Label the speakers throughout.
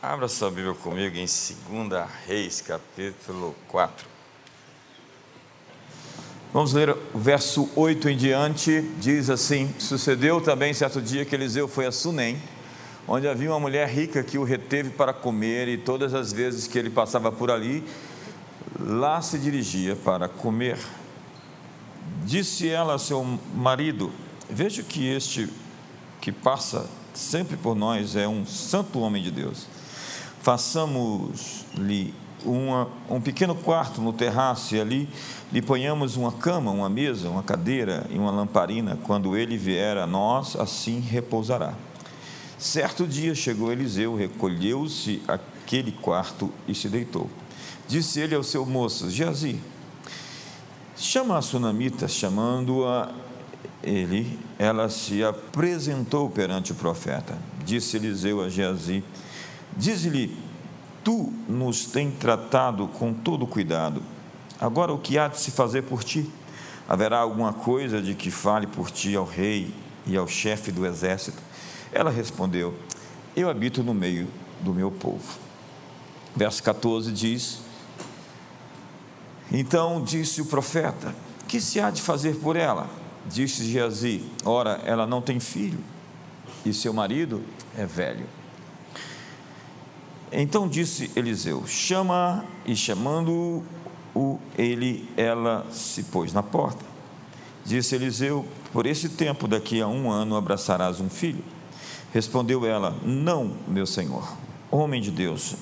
Speaker 1: Abra sua Bíblia comigo em 2 Reis, capítulo 4. Vamos ler o verso 8 em diante. Diz assim: Sucedeu também certo dia que Eliseu foi a Sunem, onde havia uma mulher rica que o reteve para comer, e todas as vezes que ele passava por ali, lá se dirigia para comer. Disse ela a seu marido: Veja que este que passa sempre por nós é um santo homem de Deus façamos-lhe um pequeno quarto no terraço e ali lhe ponhamos uma cama, uma mesa, uma cadeira e uma lamparina. Quando ele vier a nós, assim repousará. Certo dia chegou Eliseu, recolheu-se aquele quarto e se deitou. Disse ele ao seu moço, Geazi, chama a sunamita, chamando-a ele, ela se apresentou perante o profeta. Disse Eliseu a Geazi, Diz-lhe: Tu nos tem tratado com todo cuidado. Agora, o que há de se fazer por ti? Haverá alguma coisa de que fale por ti ao rei e ao chefe do exército? Ela respondeu: Eu habito no meio do meu povo. Verso 14 diz: Então disse o profeta: Que se há de fazer por ela? Disse Geazi: Ora, ela não tem filho, e seu marido é velho. Então disse Eliseu: Chama, e chamando-o ele, ela se pôs na porta. Disse Eliseu: Por esse tempo, daqui a um ano, abraçarás um filho. Respondeu ela: Não, meu senhor, homem de Deus,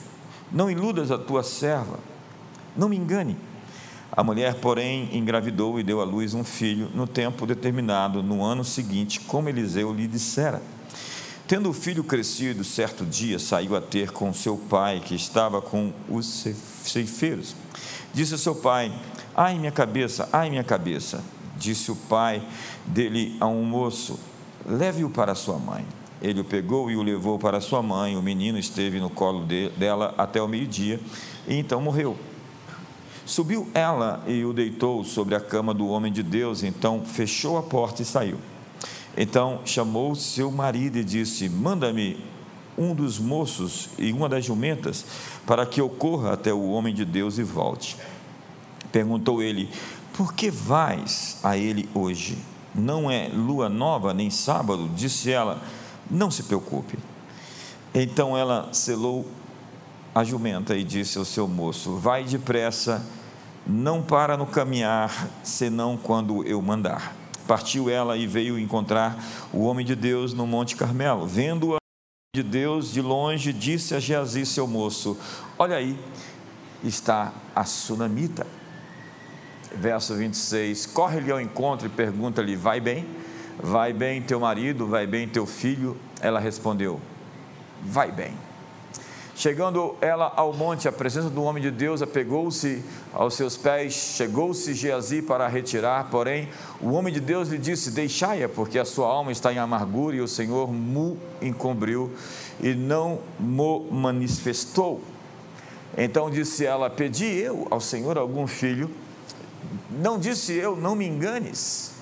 Speaker 1: não iludas a tua serva, não me engane. A mulher, porém, engravidou e deu à luz um filho no tempo determinado, no ano seguinte, como Eliseu lhe dissera. Tendo o filho crescido, certo dia saiu a ter com seu pai, que estava com os ceifeiros. Disse a seu pai: Ai, minha cabeça, ai, minha cabeça. Disse o pai dele a um moço: Leve-o para sua mãe. Ele o pegou e o levou para sua mãe. O menino esteve no colo de, dela até o meio-dia e então morreu. Subiu ela e o deitou sobre a cama do homem de Deus. Então fechou a porta e saiu. Então chamou seu marido e disse: Manda-me um dos moços e uma das jumentas, para que eu corra até o homem de Deus e volte. Perguntou ele: Por que vais a ele hoje? Não é lua nova nem sábado? Disse ela: Não se preocupe. Então ela selou a jumenta e disse ao seu moço: Vai depressa, não para no caminhar, senão quando eu mandar. Partiu ela e veio encontrar o homem de Deus no Monte Carmelo. Vendo-a de Deus de longe, disse a Geazi, seu moço: Olha aí, está a sunamita. Verso 26: Corre-lhe ao encontro e pergunta-lhe: Vai bem? Vai bem teu marido? Vai bem teu filho? Ela respondeu: Vai bem. Chegando ela ao monte, a presença do homem de Deus apegou-se aos seus pés, chegou-se Geazi para retirar, porém o homem de Deus lhe disse: Deixai-a, porque a sua alma está em amargura e o Senhor mu encobriu e não mo manifestou. Então disse ela: Pedi eu ao Senhor algum filho, não disse eu, não me enganes.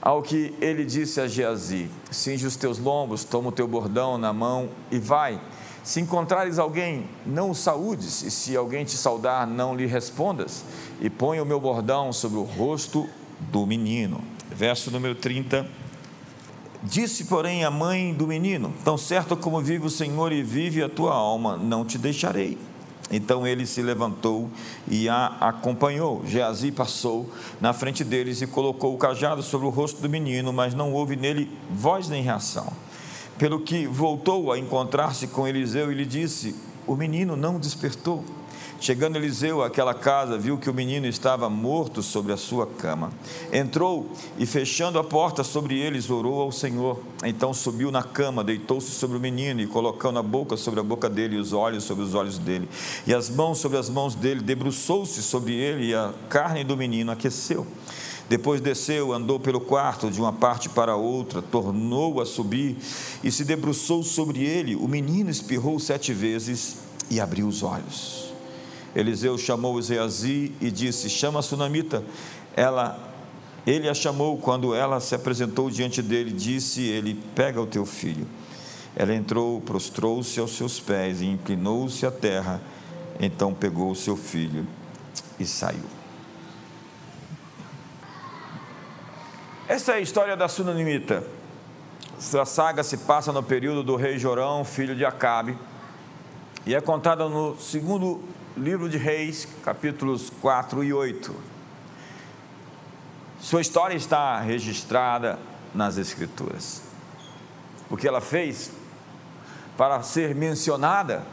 Speaker 1: Ao que ele disse a Geazi: Cinge os teus lombos, toma o teu bordão na mão e vai. Se encontrares alguém, não o saúdes, e se alguém te saudar, não lhe respondas, e põe o meu bordão sobre o rosto do menino. Verso número 30. Disse, porém, a mãe do menino: Tão certo como vive o Senhor e vive a tua alma, não te deixarei. Então ele se levantou e a acompanhou. Geazi passou na frente deles e colocou o cajado sobre o rosto do menino, mas não houve nele voz nem reação pelo que voltou a encontrar-se com Eliseu e lhe disse: O menino não despertou. Chegando Eliseu àquela casa, viu que o menino estava morto sobre a sua cama. Entrou e, fechando a porta sobre eles, orou ao Senhor. Então subiu na cama, deitou-se sobre o menino e, colocando a boca sobre a boca dele e os olhos sobre os olhos dele, e as mãos sobre as mãos dele, debruçou-se sobre ele e a carne do menino aqueceu. Depois desceu, andou pelo quarto de uma parte para outra, tornou a subir e se debruçou sobre ele. O menino espirrou sete vezes e abriu os olhos. Eliseu chamou Zeazi e disse: Chama a sunamita. Ela, ele a chamou. Quando ela se apresentou diante dele, disse ele: Pega o teu filho. Ela entrou, prostrou-se aos seus pés e inclinou-se à terra. Então pegou o seu filho e saiu. Essa é a história da Sunanimita. Sua saga se passa no período do rei Jorão, filho de Acabe, e é contada no segundo livro de Reis, capítulos 4 e 8. Sua história está registrada nas Escrituras. O que ela fez para ser mencionada,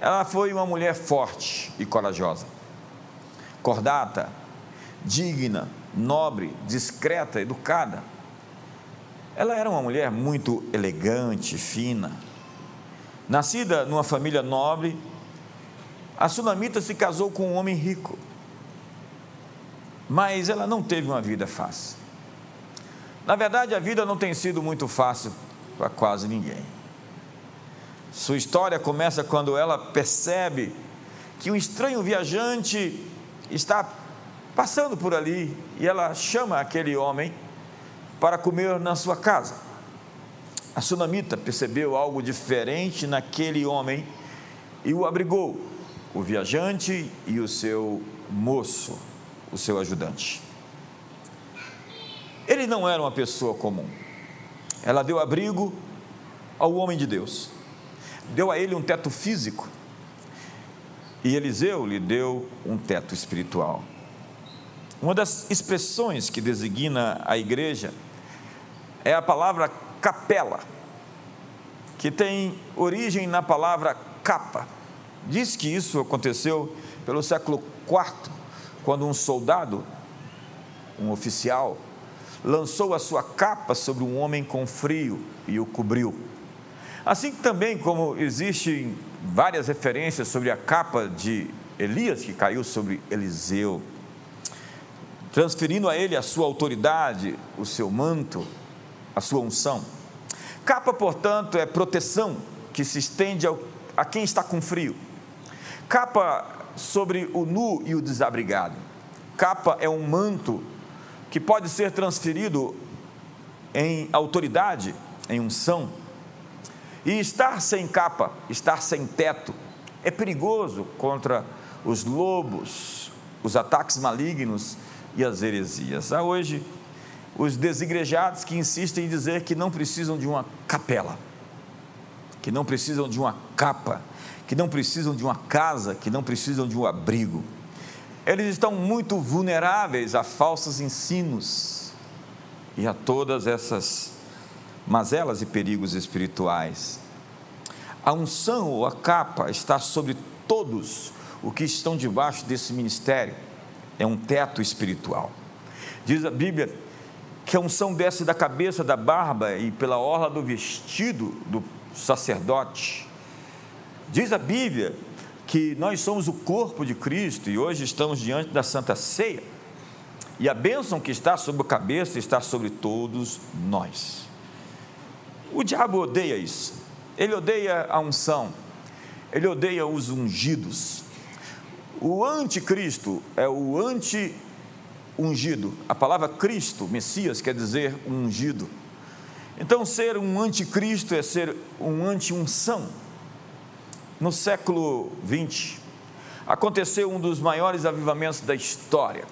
Speaker 1: ela foi uma mulher forte e corajosa, cordata, digna, nobre, discreta, educada. Ela era uma mulher muito elegante, fina. Nascida numa família nobre, a sunamita se casou com um homem rico. Mas ela não teve uma vida fácil. Na verdade, a vida não tem sido muito fácil para quase ninguém. Sua história começa quando ela percebe que um estranho viajante está passando por ali e ela chama aquele homem para comer na sua casa. A sunamita percebeu algo diferente naquele homem e o abrigou, o viajante e o seu moço, o seu ajudante. Ele não era uma pessoa comum. Ela deu abrigo ao homem de Deus, deu a ele um teto físico, e Eliseu lhe deu um teto espiritual. Uma das expressões que designa a igreja é a palavra capela, que tem origem na palavra capa. Diz que isso aconteceu pelo século IV, quando um soldado, um oficial, lançou a sua capa sobre um homem com frio e o cobriu. Assim também como existem várias referências sobre a capa de Elias que caiu sobre Eliseu, transferindo a ele a sua autoridade, o seu manto, a sua unção. Capa, portanto, é proteção que se estende ao, a quem está com frio. Capa sobre o nu e o desabrigado. Capa é um manto que pode ser transferido em autoridade, em unção. E estar sem capa, estar sem teto, é perigoso contra os lobos, os ataques malignos e as heresias. Há hoje os desigrejados que insistem em dizer que não precisam de uma capela, que não precisam de uma capa, que não precisam de uma casa, que não precisam de um abrigo eles estão muito vulneráveis a falsos ensinos e a todas essas mazelas e perigos espirituais. A unção ou a capa está sobre todos os que estão debaixo desse ministério. É um teto espiritual. Diz a Bíblia que a unção desce da cabeça, da barba e pela orla do vestido do sacerdote. Diz a Bíblia que nós somos o corpo de Cristo e hoje estamos diante da Santa Ceia. E a bênção que está sobre a cabeça está sobre todos nós. O diabo odeia isso. Ele odeia a unção. Ele odeia os ungidos. O anticristo é o anti-ungido. A palavra Cristo, Messias, quer dizer ungido. Então, ser um anticristo é ser um anti-unção no século 20, aconteceu um dos maiores avivamentos da história.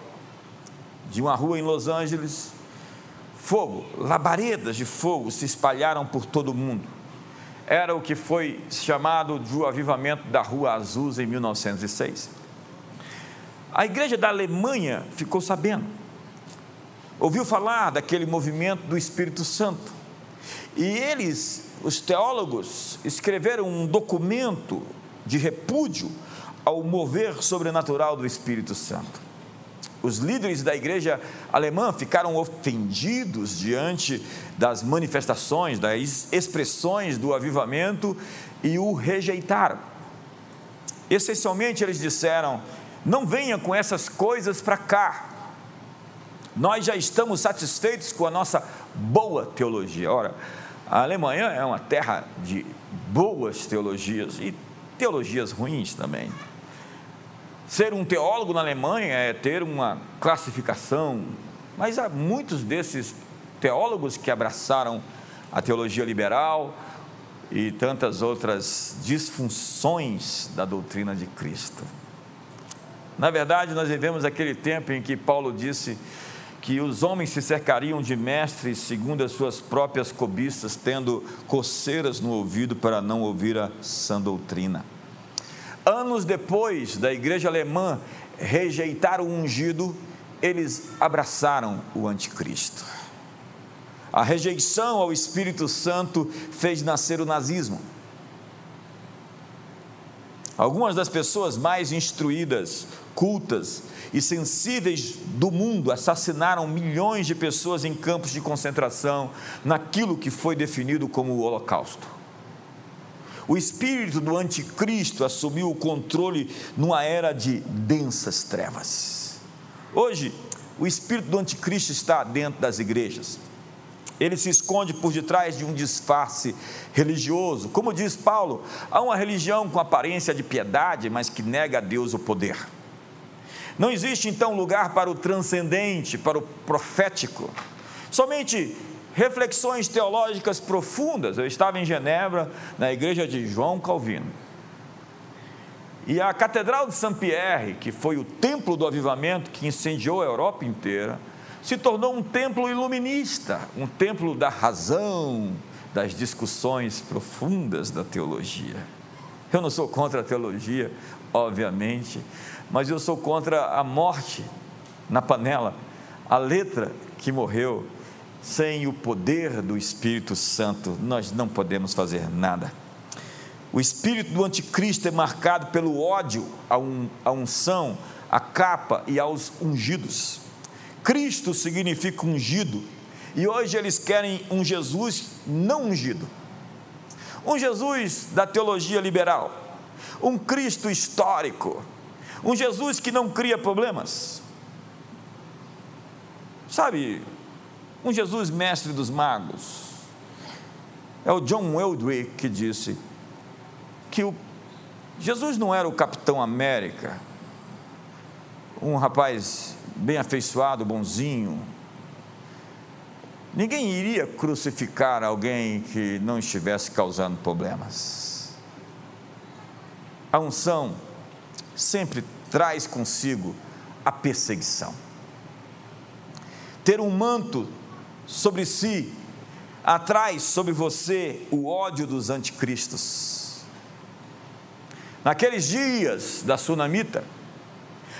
Speaker 1: De uma rua em Los Angeles, fogo, labaredas de fogo se espalharam por todo o mundo. Era o que foi chamado de o avivamento da Rua Azusa em 1906. A igreja da Alemanha ficou sabendo, ouviu falar daquele movimento do Espírito Santo, e eles os teólogos escreveram um documento de repúdio ao mover sobrenatural do Espírito Santo. Os líderes da igreja alemã ficaram ofendidos diante das manifestações, das expressões do avivamento e o rejeitaram. Essencialmente, eles disseram: não venha com essas coisas para cá. Nós já estamos satisfeitos com a nossa boa teologia. Ora, a Alemanha é uma terra de boas teologias e teologias ruins também. Ser um teólogo na Alemanha é ter uma classificação, mas há muitos desses teólogos que abraçaram a teologia liberal, e tantas outras disfunções da doutrina de Cristo. Na verdade, nós vivemos aquele tempo em que Paulo disse que os homens se cercariam de mestres segundo as suas próprias cobiças, tendo coceiras no ouvido para não ouvir a sã doutrina. Anos depois da igreja alemã rejeitar o ungido, eles abraçaram o anticristo. A rejeição ao Espírito Santo fez nascer o nazismo. Algumas das pessoas mais instruídas, cultas e sensíveis do mundo assassinaram milhões de pessoas em campos de concentração, naquilo que foi definido como o Holocausto. O espírito do anticristo assumiu o controle numa era de densas trevas. Hoje, o espírito do anticristo está dentro das igrejas. Ele se esconde por detrás de um disfarce religioso. Como diz Paulo, há uma religião com aparência de piedade, mas que nega a Deus o poder. Não existe então lugar para o transcendente, para o profético. Somente reflexões teológicas profundas. Eu estava em Genebra, na igreja de João Calvino. E a Catedral de Saint-Pierre, que foi o templo do avivamento que incendiou a Europa inteira, se tornou um templo iluminista, um templo da razão, das discussões profundas da teologia. Eu não sou contra a teologia, obviamente, mas eu sou contra a morte na panela, a letra que morreu. Sem o poder do Espírito Santo, nós não podemos fazer nada. O espírito do anticristo é marcado pelo ódio à unção, à capa e aos ungidos. Cristo significa ungido, e hoje eles querem um Jesus não ungido. Um Jesus da teologia liberal, um Cristo histórico, um Jesus que não cria problemas. Sabe, um Jesus mestre dos magos. É o John Weldwick que disse que o Jesus não era o Capitão América, um rapaz bem afeiçoado, bonzinho. Ninguém iria crucificar alguém que não estivesse causando problemas. A unção sempre traz consigo a perseguição. Ter um manto sobre si atrai sobre você o ódio dos anticristos. Naqueles dias da sunamita,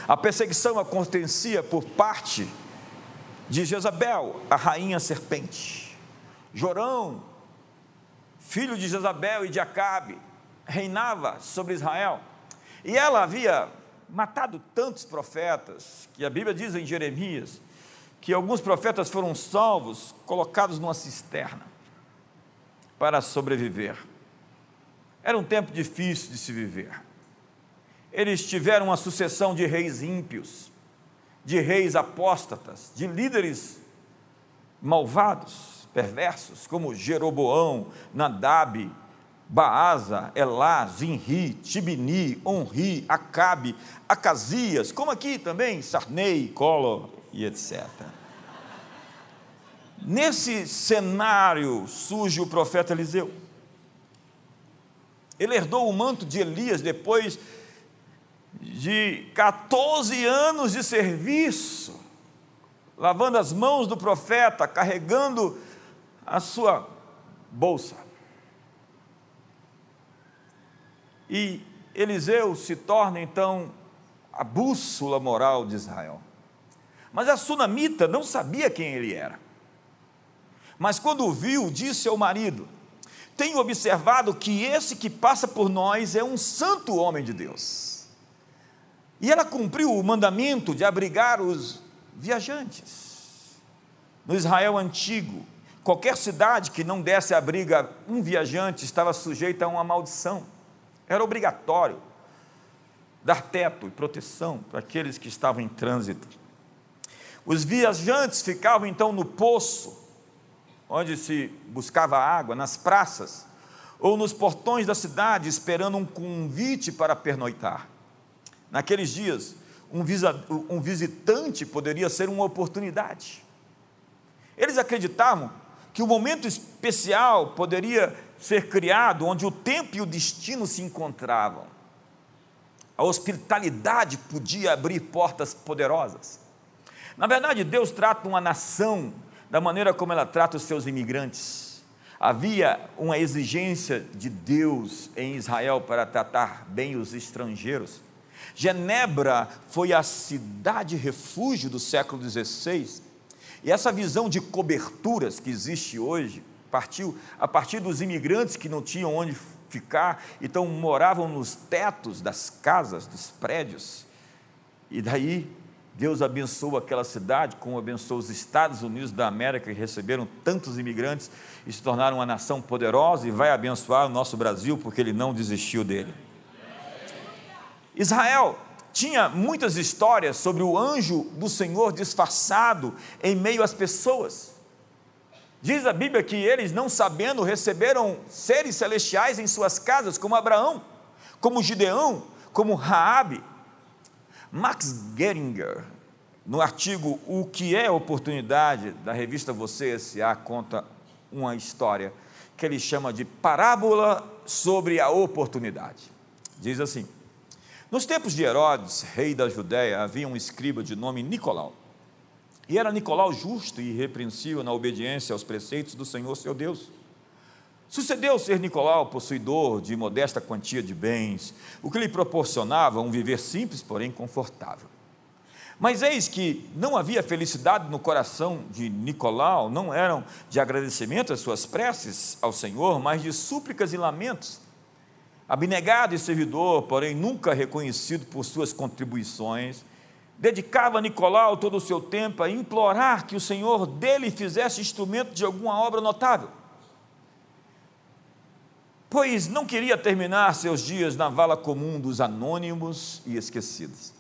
Speaker 1: a perseguição acontecia por parte de Jezabel, a rainha serpente. Jorão, filho de Jezabel e de Acabe, reinava sobre Israel. E ela havia matado tantos profetas, que a Bíblia diz em Jeremias, que alguns profetas foram salvos, colocados numa cisterna, para sobreviver. Era um tempo difícil de se viver eles tiveram uma sucessão de reis ímpios, de reis apóstatas, de líderes malvados, perversos, como Jeroboão, Nadab, Baasa, Elá, Zinri, Tibini, Onri, Acabe, Acasias, como aqui também, Sarnei, Colo e etc. Nesse cenário surge o profeta Eliseu. Ele herdou o manto de Elias depois de 14 anos de serviço, lavando as mãos do profeta, carregando a sua bolsa. E Eliseu se torna então a bússola moral de Israel. Mas a sunamita não sabia quem ele era. Mas quando o viu, disse ao marido: Tenho observado que esse que passa por nós é um santo homem de Deus. E ela cumpriu o mandamento de abrigar os viajantes. No Israel antigo, qualquer cidade que não desse abrigo a um viajante estava sujeita a uma maldição. Era obrigatório dar teto e proteção para aqueles que estavam em trânsito. Os viajantes ficavam então no poço, onde se buscava água, nas praças, ou nos portões da cidade, esperando um convite para pernoitar. Naqueles dias, um, visitante poderia ser uma oportunidade. Eles acreditavam que o momento especial poderia ser criado onde o tempo e o destino se encontravam. A hospitalidade podia abrir portas poderosas. Na verdade, Deus trata uma nação da maneira como ela trata os seus imigrantes. Havia uma exigência de Deus em Israel para tratar bem os estrangeiros. Genebra foi a cidade refúgio do século XVI, e essa visão de coberturas que existe hoje partiu a partir dos imigrantes que não tinham onde ficar, então moravam nos tetos das casas, dos prédios. E daí Deus abençoou aquela cidade, como abençoou os Estados Unidos da América, que receberam tantos imigrantes e se tornaram uma nação poderosa, e vai abençoar o nosso Brasil, porque ele não desistiu dele. Israel tinha muitas histórias sobre o anjo do Senhor disfarçado em meio às pessoas. Diz a Bíblia que eles, não sabendo, receberam seres celestiais em suas casas, como Abraão, como Gideão, como Raabe. Max Geringer, no artigo O que é oportunidade, da revista Você S.A., conta uma história que ele chama de parábola sobre a oportunidade. Diz assim: nos tempos de Herodes, rei da Judéia, havia um escriba de nome Nicolau. E era Nicolau justo e irrepreensível na obediência aos preceitos do Senhor seu Deus. Sucedeu ser Nicolau possuidor de modesta quantia de bens, o que lhe proporcionava um viver simples, porém confortável. Mas eis que não havia felicidade no coração de Nicolau, não eram de agradecimento às suas preces ao Senhor, mas de súplicas e lamentos abnegado e servidor, porém nunca reconhecido por suas contribuições, dedicava Nicolau todo o seu tempo a implorar que o Senhor dele fizesse instrumento de alguma obra notável. Pois não queria terminar seus dias na vala comum dos anônimos e esquecidos.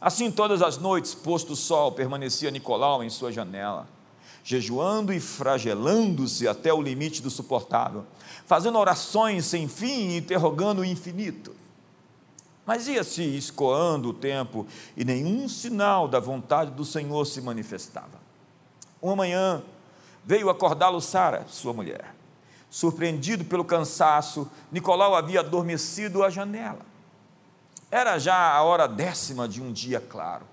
Speaker 1: Assim, todas as noites, posto o sol, permanecia Nicolau em sua janela jejuando e fragelando-se até o limite do suportável, fazendo orações sem fim e interrogando o infinito. Mas ia-se escoando o tempo e nenhum sinal da vontade do Senhor se manifestava. Uma manhã veio acordá-lo Sara, sua mulher. Surpreendido pelo cansaço, Nicolau havia adormecido à janela. Era já a hora décima de um dia claro.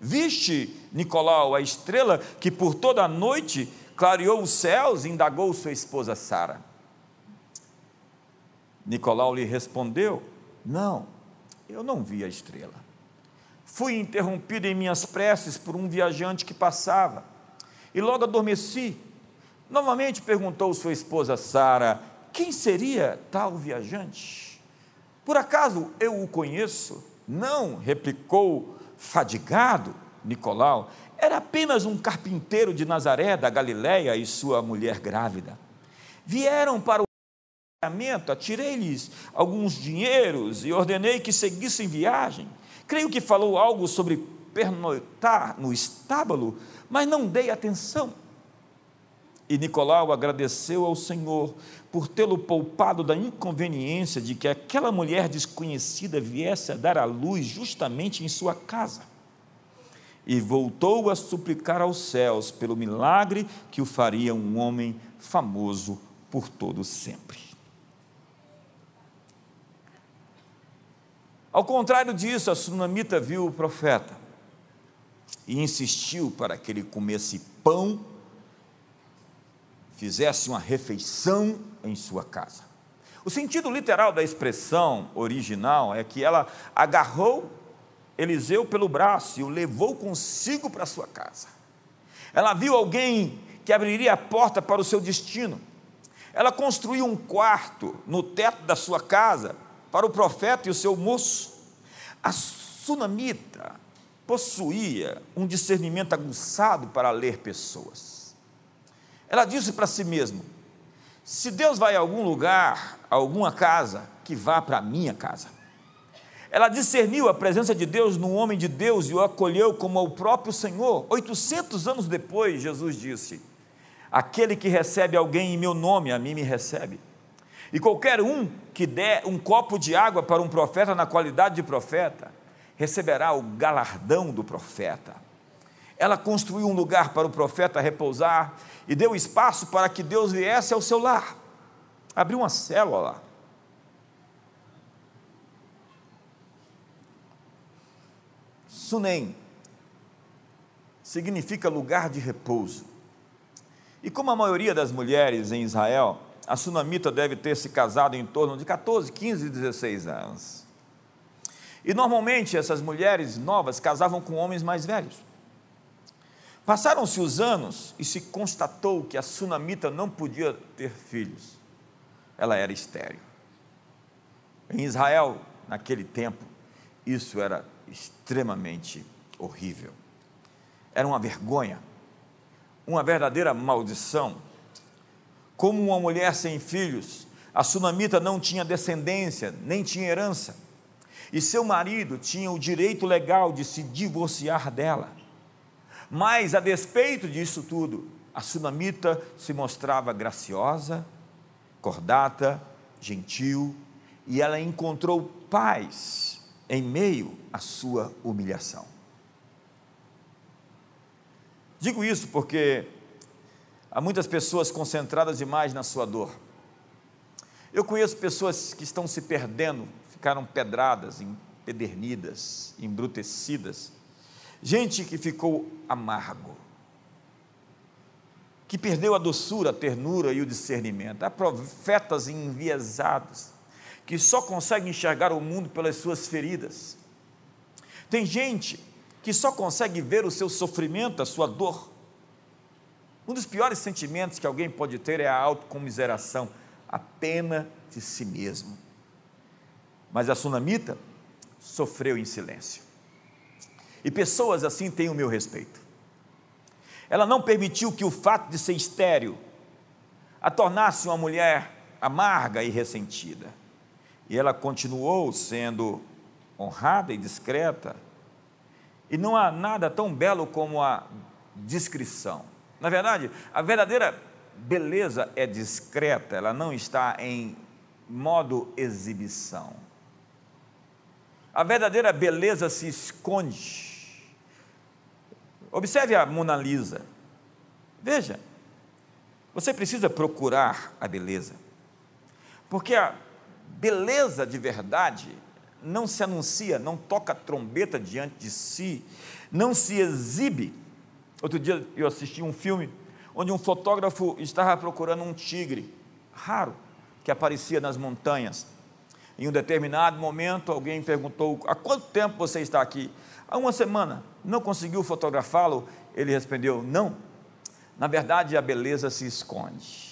Speaker 1: Viste, Nicolau, a estrela que por toda a noite clareou os céus? indagou sua esposa Sara. Nicolau lhe respondeu: Não, eu não vi a estrela. Fui interrompido em minhas preces por um viajante que passava e logo adormeci. Novamente perguntou sua esposa Sara: Quem seria tal viajante? Por acaso eu o conheço? Não, replicou fadigado, Nicolau, era apenas um carpinteiro de Nazaré, da Galiléia, e sua mulher grávida. Vieram para o atirei-lhes alguns dinheiros e ordenei que seguissem viagem. Creio que falou algo sobre pernoitar no estábulo, mas não dei atenção. E Nicolau agradeceu ao Senhor por tê-lo poupado da inconveniência de que aquela mulher desconhecida viesse a dar à luz justamente em sua casa. E voltou a suplicar aos céus pelo milagre que o faria um homem famoso por todo sempre. Ao contrário disso, a sunamita viu o profeta e insistiu para que ele comesse pão fizesse uma refeição em sua casa. O sentido literal da expressão original é que ela agarrou Eliseu pelo braço e o levou consigo para sua casa. Ela viu alguém que abriria a porta para o seu destino. Ela construiu um quarto no teto da sua casa para o profeta e o seu moço. A sunamita possuía um discernimento aguçado para ler pessoas. Ela disse para si mesma: se Deus vai a algum lugar, a alguma casa, que vá para a minha casa. Ela discerniu a presença de Deus no homem de Deus e o acolheu como o próprio Senhor. 800 anos depois, Jesus disse: Aquele que recebe alguém em meu nome, a mim me recebe. E qualquer um que der um copo de água para um profeta na qualidade de profeta, receberá o galardão do profeta. Ela construiu um lugar para o profeta repousar e deu espaço para que Deus viesse ao seu lar. abriu uma célula lá. Sunem significa lugar de repouso. E como a maioria das mulheres em Israel, a sunamita deve ter se casado em torno de 14, 15, 16 anos. E normalmente essas mulheres novas casavam com homens mais velhos. Passaram-se os anos e se constatou que a sunamita não podia ter filhos. Ela era estéril. Em Israel, naquele tempo, isso era extremamente horrível. Era uma vergonha, uma verdadeira maldição. Como uma mulher sem filhos, a sunamita não tinha descendência, nem tinha herança. E seu marido tinha o direito legal de se divorciar dela. Mas, a despeito disso tudo, a sunamita se mostrava graciosa, cordata, gentil, e ela encontrou paz em meio à sua humilhação. Digo isso porque há muitas pessoas concentradas demais na sua dor. Eu conheço pessoas que estão se perdendo, ficaram pedradas, empedernidas, embrutecidas, Gente que ficou amargo, que perdeu a doçura, a ternura e o discernimento. Há profetas enviesados que só conseguem enxergar o mundo pelas suas feridas. Tem gente que só consegue ver o seu sofrimento, a sua dor. Um dos piores sentimentos que alguém pode ter é a autocomiseração, a pena de si mesmo. Mas a sunamita sofreu em silêncio. E pessoas assim têm o meu respeito. Ela não permitiu que o fato de ser estéril a tornasse uma mulher amarga e ressentida. E ela continuou sendo honrada e discreta. E não há nada tão belo como a discrição. Na verdade, a verdadeira beleza é discreta, ela não está em modo exibição. A verdadeira beleza se esconde Observe a Mona Lisa. Veja, você precisa procurar a beleza, porque a beleza de verdade não se anuncia, não toca trombeta diante de si, não se exibe. Outro dia eu assisti um filme onde um fotógrafo estava procurando um tigre raro que aparecia nas montanhas. Em um determinado momento, alguém perguntou: Há quanto tempo você está aqui? Há uma semana. Não conseguiu fotografá-lo? Ele respondeu: Não. Na verdade, a beleza se esconde.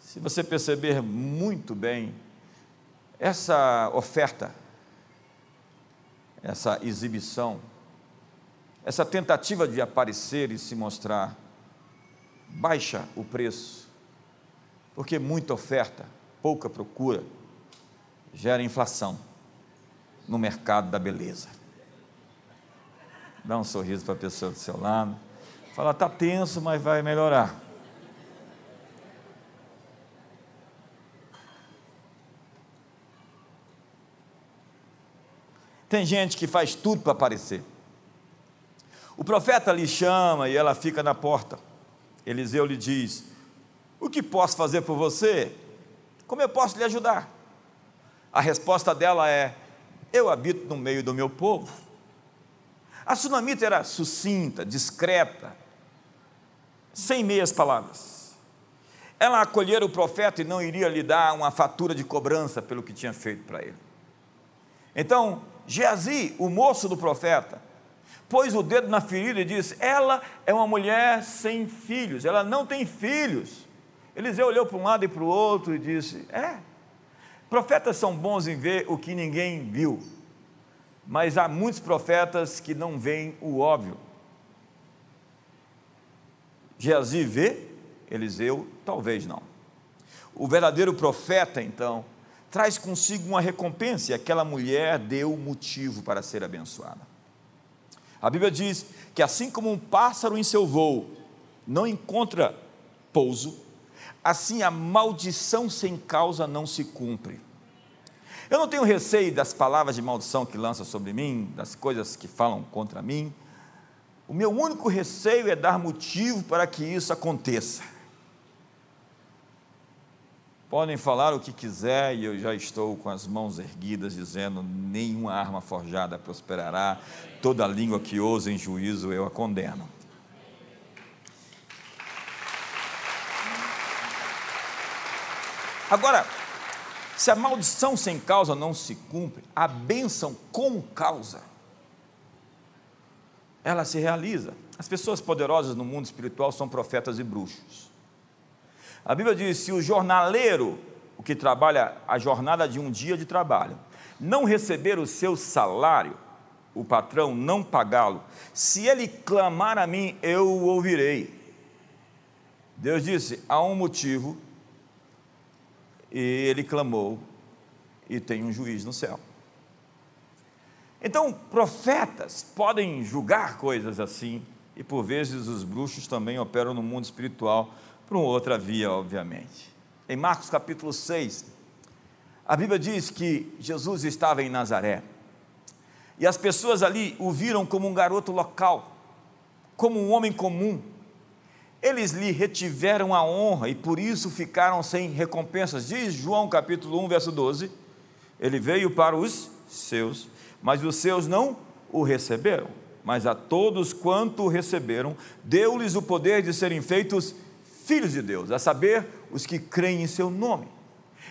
Speaker 1: Se você perceber muito bem, essa oferta, essa exibição, essa tentativa de aparecer e se mostrar, baixa o preço, porque muita oferta, pouca procura, gera inflação no mercado da beleza. Dá um sorriso para a pessoa do seu lado. Fala, está tenso, mas vai melhorar. Tem gente que faz tudo para aparecer. O profeta lhe chama e ela fica na porta. Eliseu lhe diz: O que posso fazer por você? Como eu posso lhe ajudar? A resposta dela é: Eu habito no meio do meu povo. A sunamita era sucinta, discreta, sem meias palavras. Ela acolhera o profeta e não iria lhe dar uma fatura de cobrança pelo que tinha feito para ele. Então, Geazi, o moço do profeta, pôs o dedo na ferida e disse: Ela é uma mulher sem filhos, ela não tem filhos. Eliseu olhou para um lado e para o outro e disse: É, Profetas são bons em ver o que ninguém viu, mas há muitos profetas que não veem o óbvio. Geazi vê, Eliseu talvez não. O verdadeiro profeta, então, traz consigo uma recompensa e aquela mulher deu motivo para ser abençoada. A Bíblia diz que assim como um pássaro em seu voo não encontra pouso, assim a maldição sem causa não se cumpre. Eu não tenho receio das palavras de maldição que lança sobre mim, das coisas que falam contra mim, O meu único receio é dar motivo para que isso aconteça. Podem falar o que quiser e eu já estou com as mãos erguidas dizendo: nenhuma arma forjada prosperará, toda língua que ousa em juízo eu a condeno. Agora, se a maldição sem causa não se cumpre, a bênção com causa, ela se realiza. As pessoas poderosas no mundo espiritual são profetas e bruxos. A Bíblia diz: se o jornaleiro, o que trabalha a jornada de um dia de trabalho, não receber o seu salário, o patrão não pagá-lo, se ele clamar a mim, eu o ouvirei. Deus disse: há um motivo, e ele clamou, e tem um juiz no céu. Então, profetas podem julgar coisas assim, e por vezes os bruxos também operam no mundo espiritual por uma outra via, obviamente. Em Marcos capítulo 6, a Bíblia diz que Jesus estava em Nazaré. E as pessoas ali o viram como um garoto local, como um homem comum. Eles lhe retiveram a honra e por isso ficaram sem recompensas. Diz João capítulo 1, verso 12: Ele veio para os seus, mas os seus não o receberam. Mas a todos quanto o receberam, deu-lhes o poder de serem feitos filhos de Deus, a saber, os que creem em seu nome.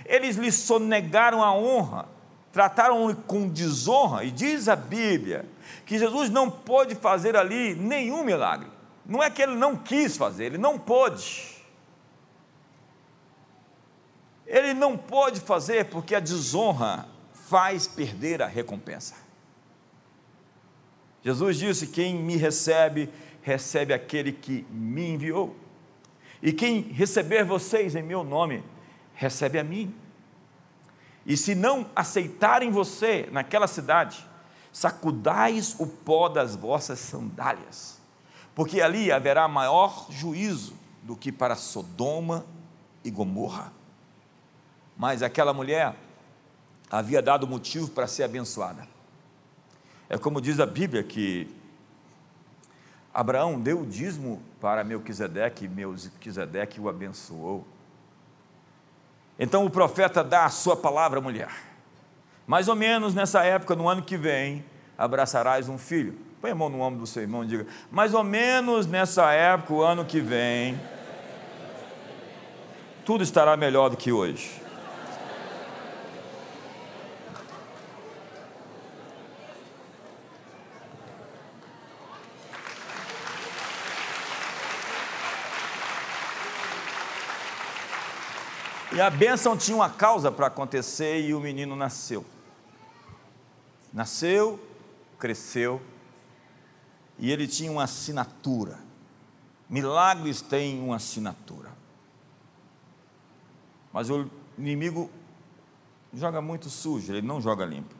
Speaker 1: Eles lhe sonegaram a honra, trataram-o com desonra, e diz a Bíblia que Jesus não pôde fazer ali nenhum milagre. Não é que ele não quis fazer, ele não pôde. Ele não pôde fazer porque a desonra faz perder a recompensa. Jesus disse: Quem me recebe, recebe aquele que me enviou. E quem receber vocês em meu nome, recebe a mim. E se não aceitarem você naquela cidade, sacudais o pó das vossas sandálias, porque ali haverá maior juízo do que para Sodoma e Gomorra. Mas aquela mulher havia dado motivo para ser abençoada. É como diz a Bíblia que Abraão deu o dízimo para Melquisedeque e Melquisedeque o abençoou. Então o profeta dá a sua palavra mulher. Mais ou menos nessa época, no ano que vem, abraçarás um filho. Põe a mão no ombro do seu irmão e diga: mais ou menos nessa época, o ano que vem, tudo estará melhor do que hoje. E a bênção tinha uma causa para acontecer e o menino nasceu. Nasceu, cresceu, e ele tinha uma assinatura. Milagres têm uma assinatura. Mas o inimigo joga muito sujo, ele não joga limpo.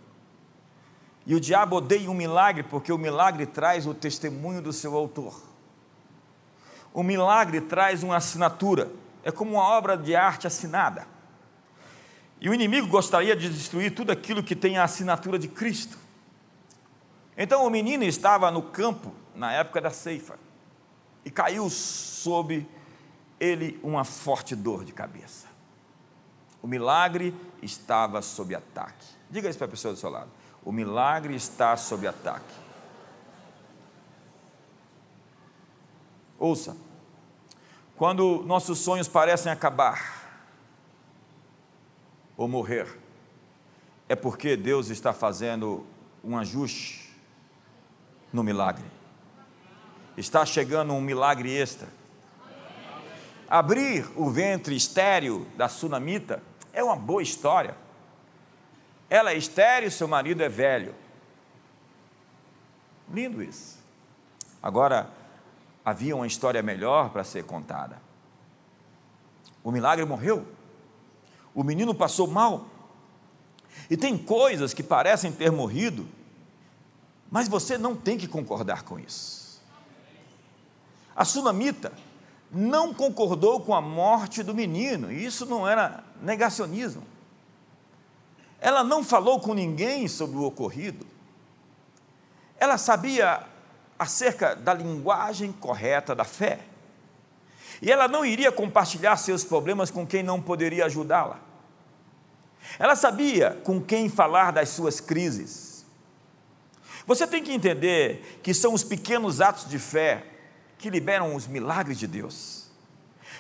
Speaker 1: E o diabo odeia um milagre porque o milagre traz o testemunho do seu autor. O milagre traz uma assinatura é como uma obra de arte assinada. E o inimigo gostaria de destruir tudo aquilo que tem a assinatura de Cristo. Então o menino estava no campo na época da ceifa e caiu sobre ele uma forte dor de cabeça. O milagre estava sob ataque. Diga isso para a pessoa do seu lado. O milagre está sob ataque. Ouça, quando nossos sonhos parecem acabar ou morrer, é porque Deus está fazendo um ajuste no milagre. Está chegando um milagre extra. Abrir o ventre estéreo da sunamita é uma boa história. Ela é estéreo, seu marido é velho. Lindo isso. Agora, havia uma história melhor para ser contada. O milagre morreu, o menino passou mal, e tem coisas que parecem ter morrido, mas você não tem que concordar com isso. A sunamita não concordou com a morte do menino, e isso não era negacionismo. Ela não falou com ninguém sobre o ocorrido. Ela sabia acerca da linguagem correta da fé. E ela não iria compartilhar seus problemas com quem não poderia ajudá-la. Ela sabia com quem falar das suas crises. Você tem que entender que são os pequenos atos de fé que liberam os milagres de Deus.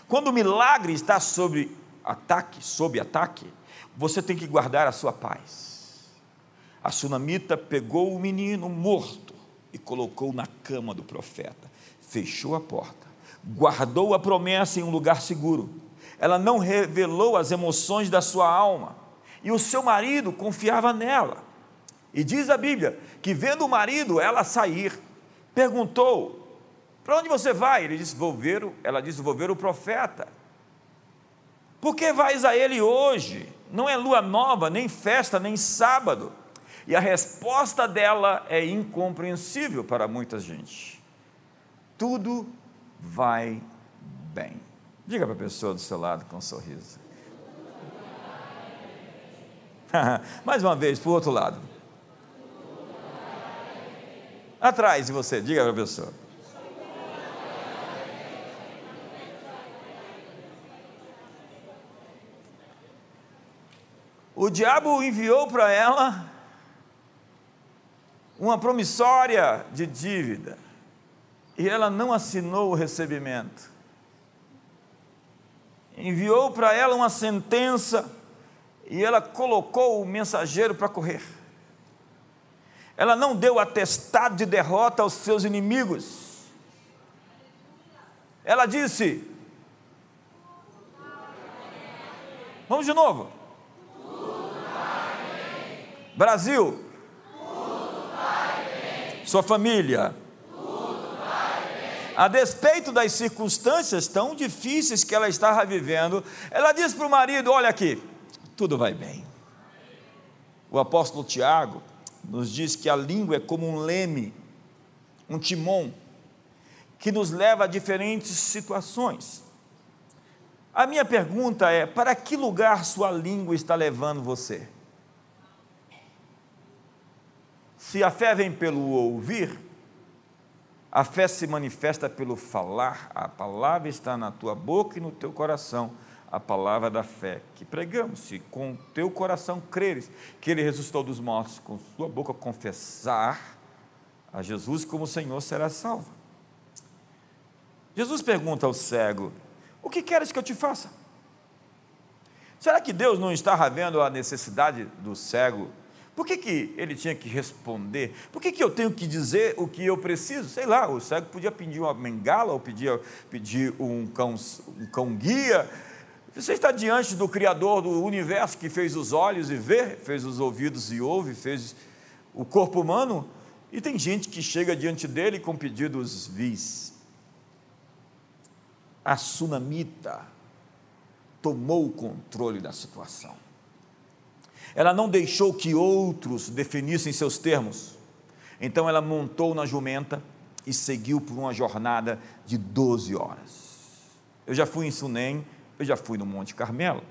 Speaker 1: Quando o milagre está sob ataque, sob ataque, você tem que guardar a sua paz. A sunamita pegou o menino morto e colocou na cama do profeta, fechou a porta, guardou a promessa em um lugar seguro. Ela não revelou as emoções da sua alma, e o seu marido confiava nela. E diz a Bíblia que, vendo o marido ela sair, perguntou: Para onde você vai? Ele disse: Vou ver, o, ela disse: Vou ver o profeta. Por que vais a ele hoje? Não é lua nova, nem festa, nem sábado. E a resposta dela é incompreensível para muita gente. Tudo vai bem. Diga para a pessoa do seu lado com um sorriso. Mais uma vez, para o outro lado. Atrás de você, diga para a pessoa. O diabo enviou para ela uma promissória de dívida e ela não assinou o recebimento. Enviou para ela uma sentença e ela colocou o mensageiro para correr. Ela não deu atestado de derrota aos seus inimigos. Ela disse: Vamos de novo. Brasil, sua família. A despeito das circunstâncias tão difíceis que ela estava vivendo, ela disse para o marido: Olha aqui, tudo vai bem. O apóstolo Tiago nos diz que a língua é como um leme, um timão, que nos leva a diferentes situações. A minha pergunta é: para que lugar sua língua está levando você? Se a fé vem pelo ouvir, a fé se manifesta pelo falar, a palavra está na tua boca e no teu coração, a palavra da fé que pregamos. Se com teu coração creres que ele ressuscitou dos mortos, com tua boca confessar a Jesus como Senhor, será salvo. Jesus pergunta ao cego: O que queres que eu te faça? Será que Deus não estava vendo a necessidade do cego por que, que ele tinha que responder? Por que, que eu tenho que dizer o que eu preciso? Sei lá, o cego podia pedir uma bengala ou podia pedir um cão, um cão guia. Você está diante do Criador do universo que fez os olhos e vê, fez os ouvidos e ouve, fez o corpo humano, e tem gente que chega diante dele com pedidos vis. A sunamita tomou o controle da situação. Ela não deixou que outros definissem seus termos. Então ela montou na jumenta e seguiu por uma jornada de 12 horas. Eu já fui em Sunem, eu já fui no Monte Carmelo.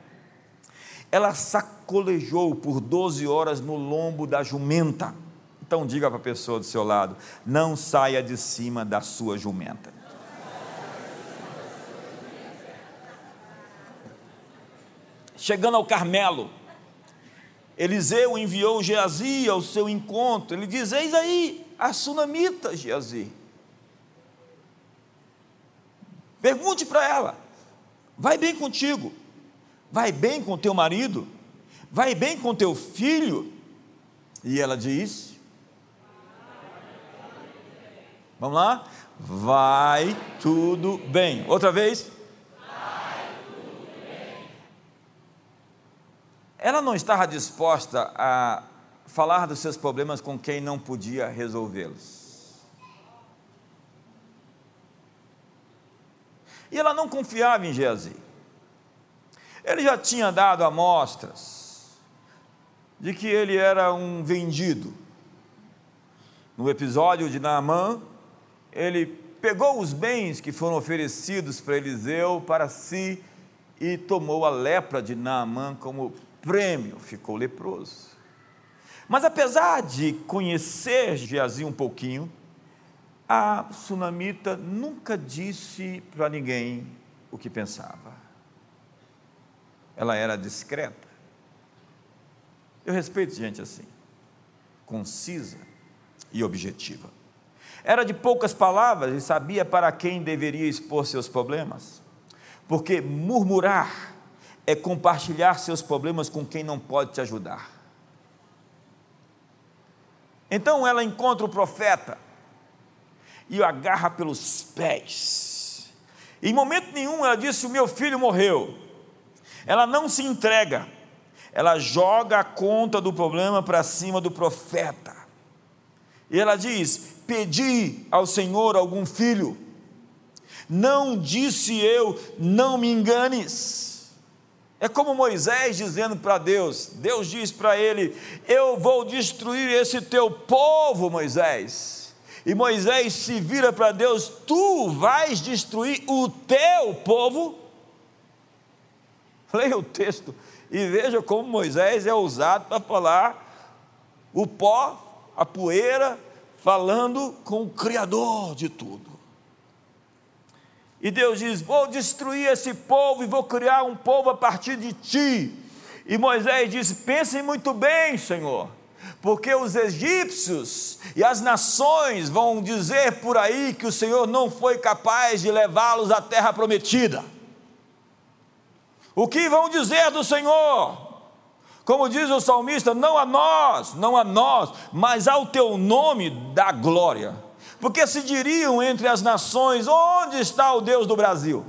Speaker 1: Ela sacolejou por 12 horas no lombo da jumenta. Então diga para a pessoa do seu lado: não saia de cima da sua jumenta. Chegando ao Carmelo, Eliseu enviou Geazi ao seu encontro. Ele diz: Eis aí a sunamita Geazi. Pergunte para ela: vai bem contigo? Vai bem com teu marido? Vai bem com teu filho? E ela diz: Vamos lá? Vai tudo bem. Outra vez. Ela não estava disposta a falar dos seus problemas com quem não podia resolvê-los. E ela não confiava em Geazi. Ele já tinha dado amostras de que ele era um vendido. No episódio de Naamã, ele pegou os bens que foram oferecidos para Eliseu para si e tomou a lepra de Naamã como prêmio, ficou leproso. Mas apesar de conhecer Geazi um pouquinho, A sunamita nunca disse para ninguém o que pensava. Ela era discreta. Eu respeito gente assim, concisa e objetiva. Era de poucas palavras e sabia para quem deveria expor seus problemas, porque murmurar é compartilhar seus problemas com quem não pode te ajudar. Então ela encontra o profeta e o agarra pelos pés. Em momento nenhum ela disse: O meu filho morreu. Ela não se entrega, ela joga a conta do problema para cima do profeta. E ela diz: Pedi ao Senhor algum filho. Não disse eu, não me enganes. É como Moisés dizendo para Deus: Deus diz para ele: Eu vou destruir esse teu povo, Moisés. E Moisés se vira para Deus: Tu vais destruir o teu povo? Leia o texto e veja como Moisés é usado para falar o pó, a poeira, falando com o Criador de tudo. E Deus diz: Vou destruir esse povo e vou criar um povo a partir de ti. E Moisés diz: Pensem muito bem, Senhor, porque os egípcios e as nações vão dizer por aí que o Senhor não foi capaz de levá-los à terra prometida. O que vão dizer do Senhor? Como diz o salmista, não a nós, não a nós, mas ao teu nome da glória. Porque se diriam entre as nações: onde está o Deus do Brasil?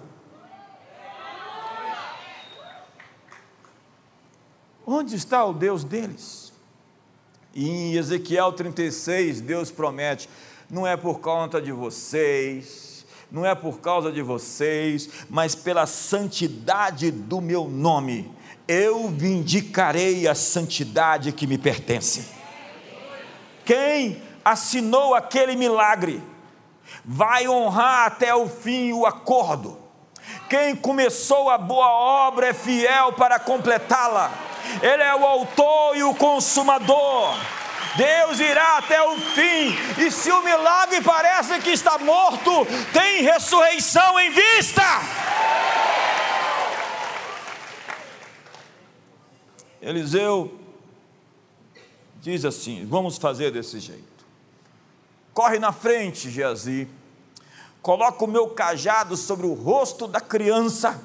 Speaker 1: Onde está o Deus deles? E em Ezequiel 36, Deus promete: não é por conta de vocês, não é por causa de vocês, mas pela santidade do meu nome, eu vindicarei a santidade que me pertence. Quem assinou aquele milagre vai honrar até o fim o acordo. Quem começou a boa obra é fiel para completá-la. Ele é o autor e o consumador. Deus irá até o fim, e se o milagre parece que está morto, tem ressurreição em vista. Eliseu diz assim: vamos fazer desse jeito. Corre na frente, Geazi, coloca o meu cajado sobre o rosto da criança.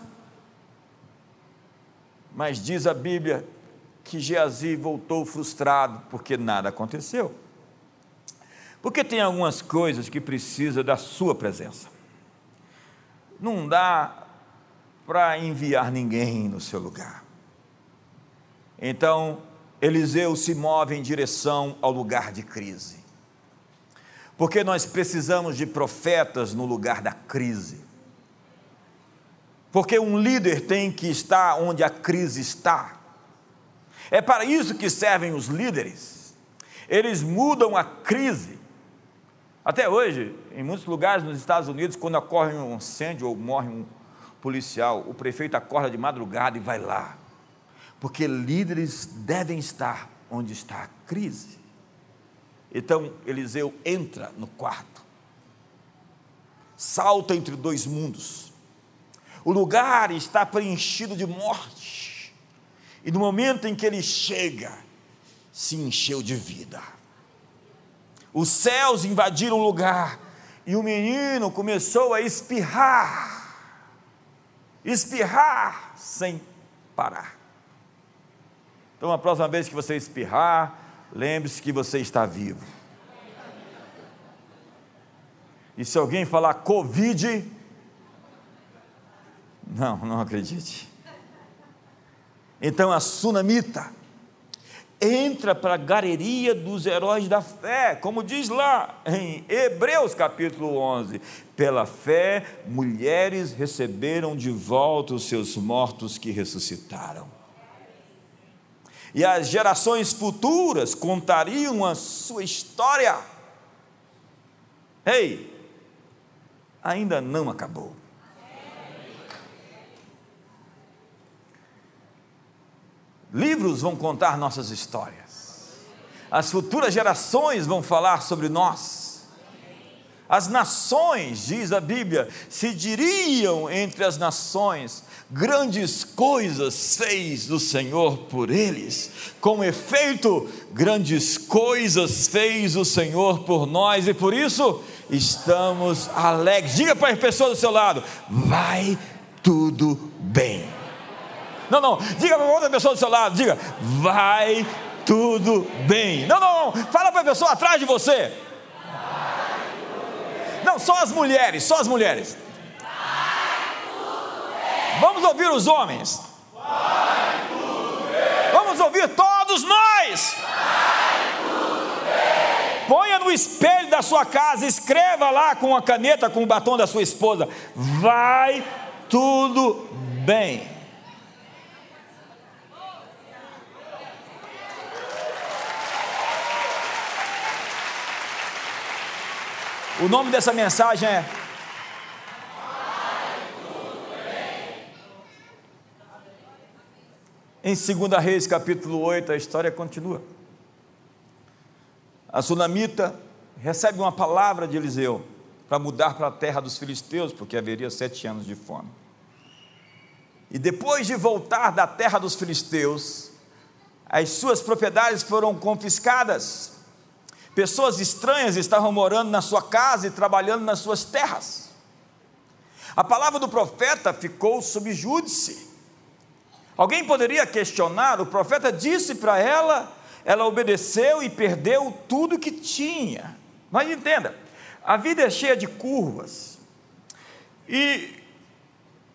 Speaker 1: Mas diz a Bíblia que Geazi voltou frustrado porque nada aconteceu. Porque tem algumas coisas que precisa da sua presença. Não dá para enviar ninguém no seu lugar. Então, Eliseu se move em direção ao lugar de crise. Porque nós precisamos de profetas no lugar da crise. Porque um líder tem que estar onde a crise está. É para isso que servem os líderes. Eles mudam a crise. Até hoje, em muitos lugares nos Estados Unidos, quando ocorre um incêndio ou morre um policial, o prefeito acorda de madrugada e vai lá. Porque líderes devem estar onde está a crise. Então Eliseu entra no quarto, salta entre dois mundos. O lugar está preenchido de morte. E no momento em que ele chega, se encheu de vida. Os céus invadiram o lugar e o menino começou a espirrar, espirrar sem parar. Então, a próxima vez que você espirrar, lembre-se que você está vivo. E se alguém falar Covid, não, não acredite. Então a sunamita entra para a galeria dos heróis da fé, como diz lá em Hebreus capítulo 11: pela fé, mulheres receberam de volta os seus mortos que ressuscitaram. E as gerações futuras contariam a sua história. Ei, ainda não acabou. Livros vão contar nossas histórias. As futuras gerações vão falar sobre nós. As nações, diz a Bíblia, se diriam entre as nações, grandes coisas fez o Senhor por eles. Com efeito, grandes coisas fez o Senhor por nós e por isso estamos alegres. Diga para as pessoas do seu lado: vai tudo bem. Não, não, diga para outra pessoa do seu lado: diga, vai tudo bem. Não, não, não, fala para a pessoa atrás de você. Não, só as mulheres, só as mulheres. Vamos ouvir os homens. Vamos ouvir todos nós. Ponha no espelho da sua casa, escreva lá com a caneta, com o batom da sua esposa. Vai tudo bem. O nome dessa mensagem é Em 2 Reis, capítulo 8, a história continua. A sunamita recebe uma palavra de Eliseu para mudar para a terra dos filisteus, porque haveria sete anos de fome. E depois de voltar da terra dos filisteus, as suas propriedades foram confiscadas. Pessoas estranhas estavam morando na sua casa e trabalhando nas suas terras. A palavra do profeta ficou sob júdice. Alguém poderia questionar, o profeta disse para ela, ela obedeceu e perdeu tudo que tinha. Mas entenda, a vida é cheia de curvas. E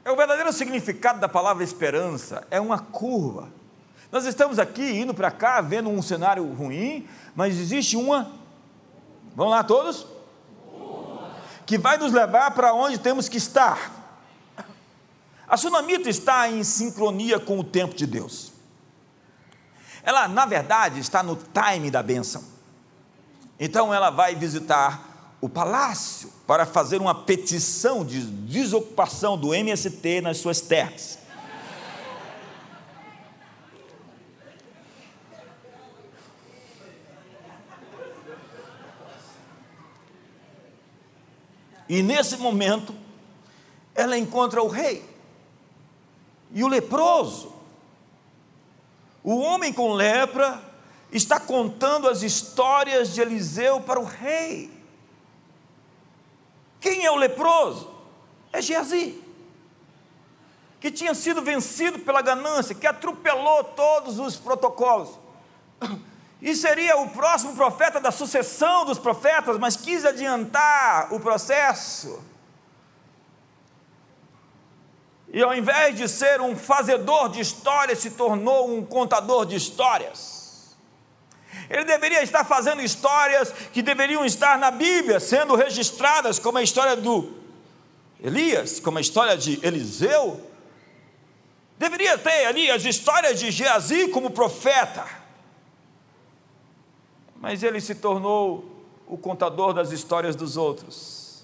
Speaker 1: é o verdadeiro significado da palavra esperança é uma curva. Nós estamos aqui indo para cá, vendo um cenário ruim, mas existe uma. Vamos lá todos? Que vai nos levar para onde temos que estar. A sunamita está em sincronia com o tempo de Deus. Ela, na verdade, está no time da bênção. Então ela vai visitar o palácio para fazer uma petição de desocupação do MST nas suas terras. E nesse momento, ela encontra o rei e o leproso. O homem com lepra está contando as histórias de Eliseu para o rei. Quem é o leproso? É Geazi, que tinha sido vencido pela ganância, que atropelou todos os protocolos. E seria o próximo profeta da sucessão dos profetas, mas quis adiantar o processo e ao invés de ser um fazedor de histórias, se tornou um contador de histórias. Ele deveria estar fazendo histórias que deveriam estar na Bíblia, sendo registradas, como a história do Elias, como a história de Eliseu. Deveria ter ali as histórias de Geazi como profeta. Mas ele se tornou o contador das histórias dos outros,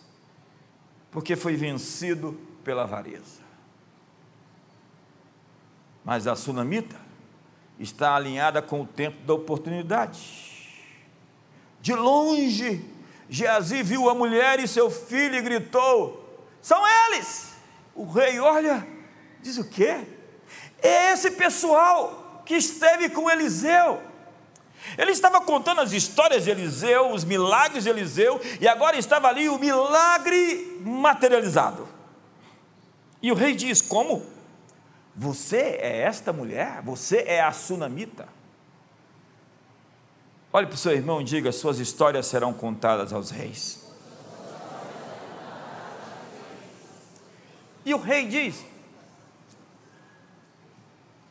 Speaker 1: porque foi vencido pela avareza. Mas a sunamita está alinhada com o tempo da oportunidade. De longe, Geazi viu a mulher e seu filho e gritou: São eles! O rei olha, diz o quê? É esse pessoal que esteve com Eliseu. Ele estava contando as histórias de Eliseu, os milagres de Eliseu, e agora estava ali o milagre materializado. E o rei diz: Como? Você é esta mulher? Você é a sunamita? Olhe para o seu irmão e diga: suas histórias serão contadas aos reis. E o rei diz: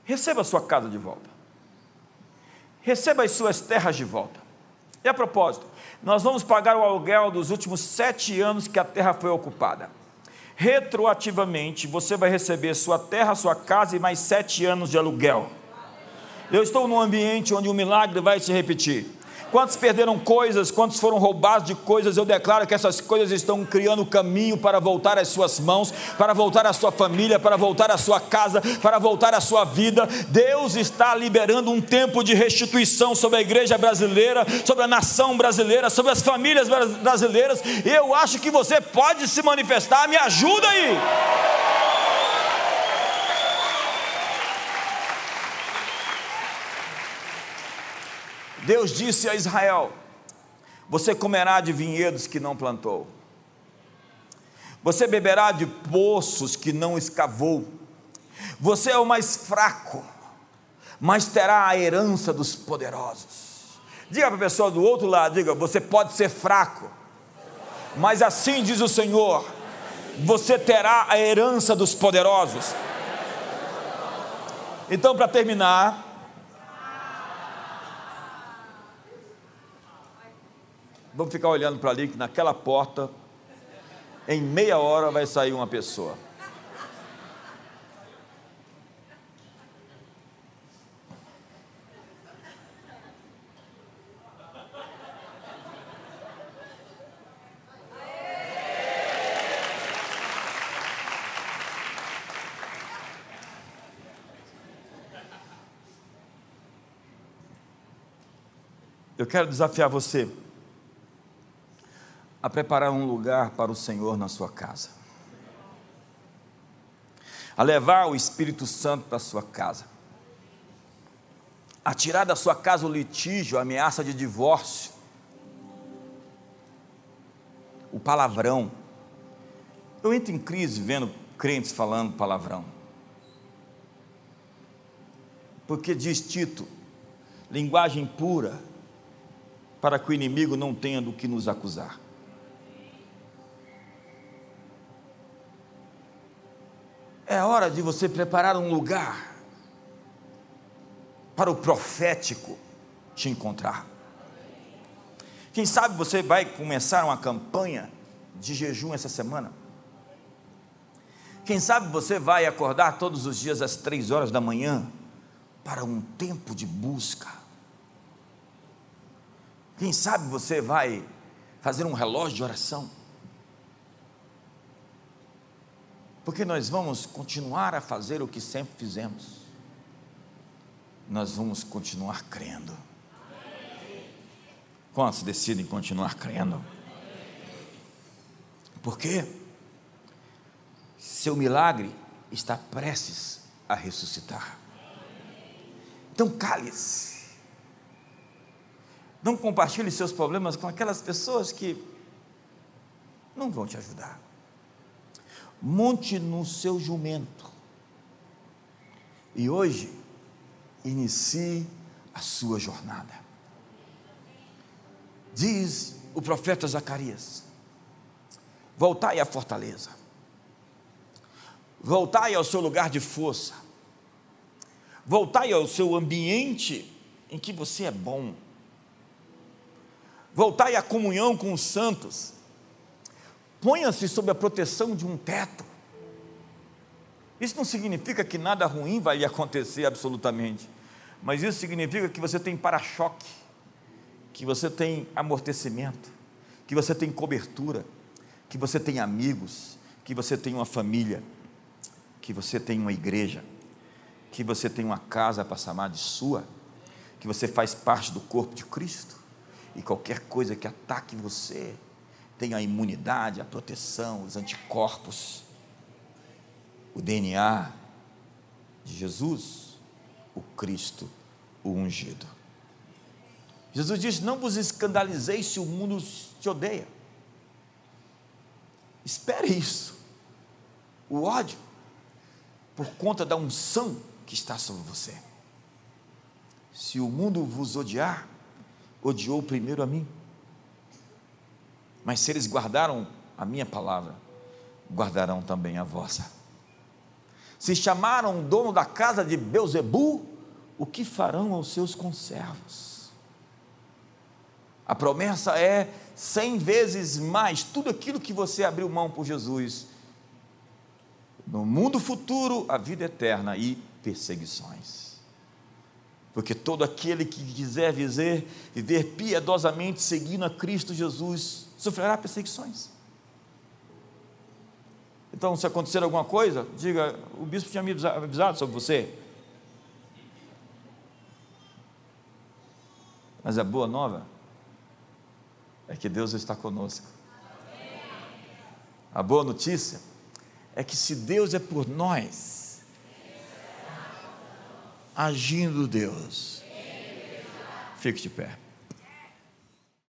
Speaker 1: receba a sua casa de volta, receba as suas terras de volta. E a propósito, nós vamos pagar o aluguel dos últimos sete anos que a terra foi ocupada retroativamente você vai receber sua terra, sua casa e mais sete anos de aluguel. Eu estou num ambiente onde o milagre vai se repetir. Quantos perderam coisas, quantos foram roubados de coisas, eu declaro que essas coisas estão criando caminho para voltar às suas mãos, para voltar à sua família, para voltar à sua casa, para voltar à sua vida. Deus está liberando um tempo de restituição sobre a igreja brasileira, sobre a nação brasileira, sobre as famílias brasileiras. Eu acho que você pode se manifestar, me ajuda aí. Deus disse a Israel: Você comerá de vinhedos que não plantou, você beberá de poços que não escavou, você é o mais fraco, mas terá a herança dos poderosos. Diga para a pessoa do outro lado: diga, você pode ser fraco, mas assim diz o Senhor, você terá a herança dos poderosos. Então, para terminar, Vamos ficar olhando para ali, que naquela porta, em meia hora vai sair uma pessoa. Eu quero desafiar você a preparar um lugar para o Senhor na sua casa, a levar o Espírito Santo para a sua casa, a tirar da sua casa o litígio, a ameaça de divórcio, o palavrão. Eu entro em crise vendo crentes falando palavrão. Porque diz Tito, linguagem pura, para que o inimigo não tenha do que nos acusar. É hora de você preparar um lugar para o profético te encontrar. Quem sabe você vai começar uma campanha de jejum essa semana? Quem sabe você vai acordar todos os dias às três horas da manhã para um tempo de busca? Quem sabe você vai fazer um relógio de oração? Porque nós vamos continuar a fazer o que sempre fizemos. Nós vamos continuar crendo. Quantos decidem continuar crendo? Porque seu milagre está prestes a ressuscitar. Então cale-se. Não compartilhe seus problemas com aquelas pessoas que não vão te ajudar monte no seu jumento. E hoje, inicie a sua jornada. Diz o profeta Zacarias: voltai à fortaleza, voltai ao seu lugar de força, voltai ao seu ambiente em que você é bom, voltai à comunhão com os santos, Ponha-se sob a proteção de um teto. Isso não significa que nada ruim vai lhe acontecer absolutamente, mas isso significa que você tem para-choque, que você tem amortecimento, que você tem cobertura, que você tem amigos, que você tem uma família, que você tem uma igreja, que você tem uma casa para chamar de sua, que você faz parte do corpo de Cristo, e qualquer coisa que ataque você, tem a imunidade, a proteção, os anticorpos, o DNA de Jesus, o Cristo, o ungido. Jesus diz: Não vos escandalizeis se o mundo te odeia. Espere isso. O ódio, por conta da unção que está sobre você. Se o mundo vos odiar, odiou primeiro a mim. Mas se eles guardaram a minha palavra, guardarão também a vossa. Se chamaram o dono da casa de Beuzebu, o que farão aos seus conservos? A promessa é cem vezes mais tudo aquilo que você abriu mão por Jesus. No mundo futuro, a vida eterna e perseguições. Porque todo aquele que quiser viver, viver piedosamente seguindo a Cristo Jesus sofrerá perseguições. Então, se acontecer alguma coisa, diga: o bispo tinha me avisado sobre você. Mas a boa nova é que Deus está conosco. A boa notícia é que se Deus é por nós, agindo Deus, fique de pé.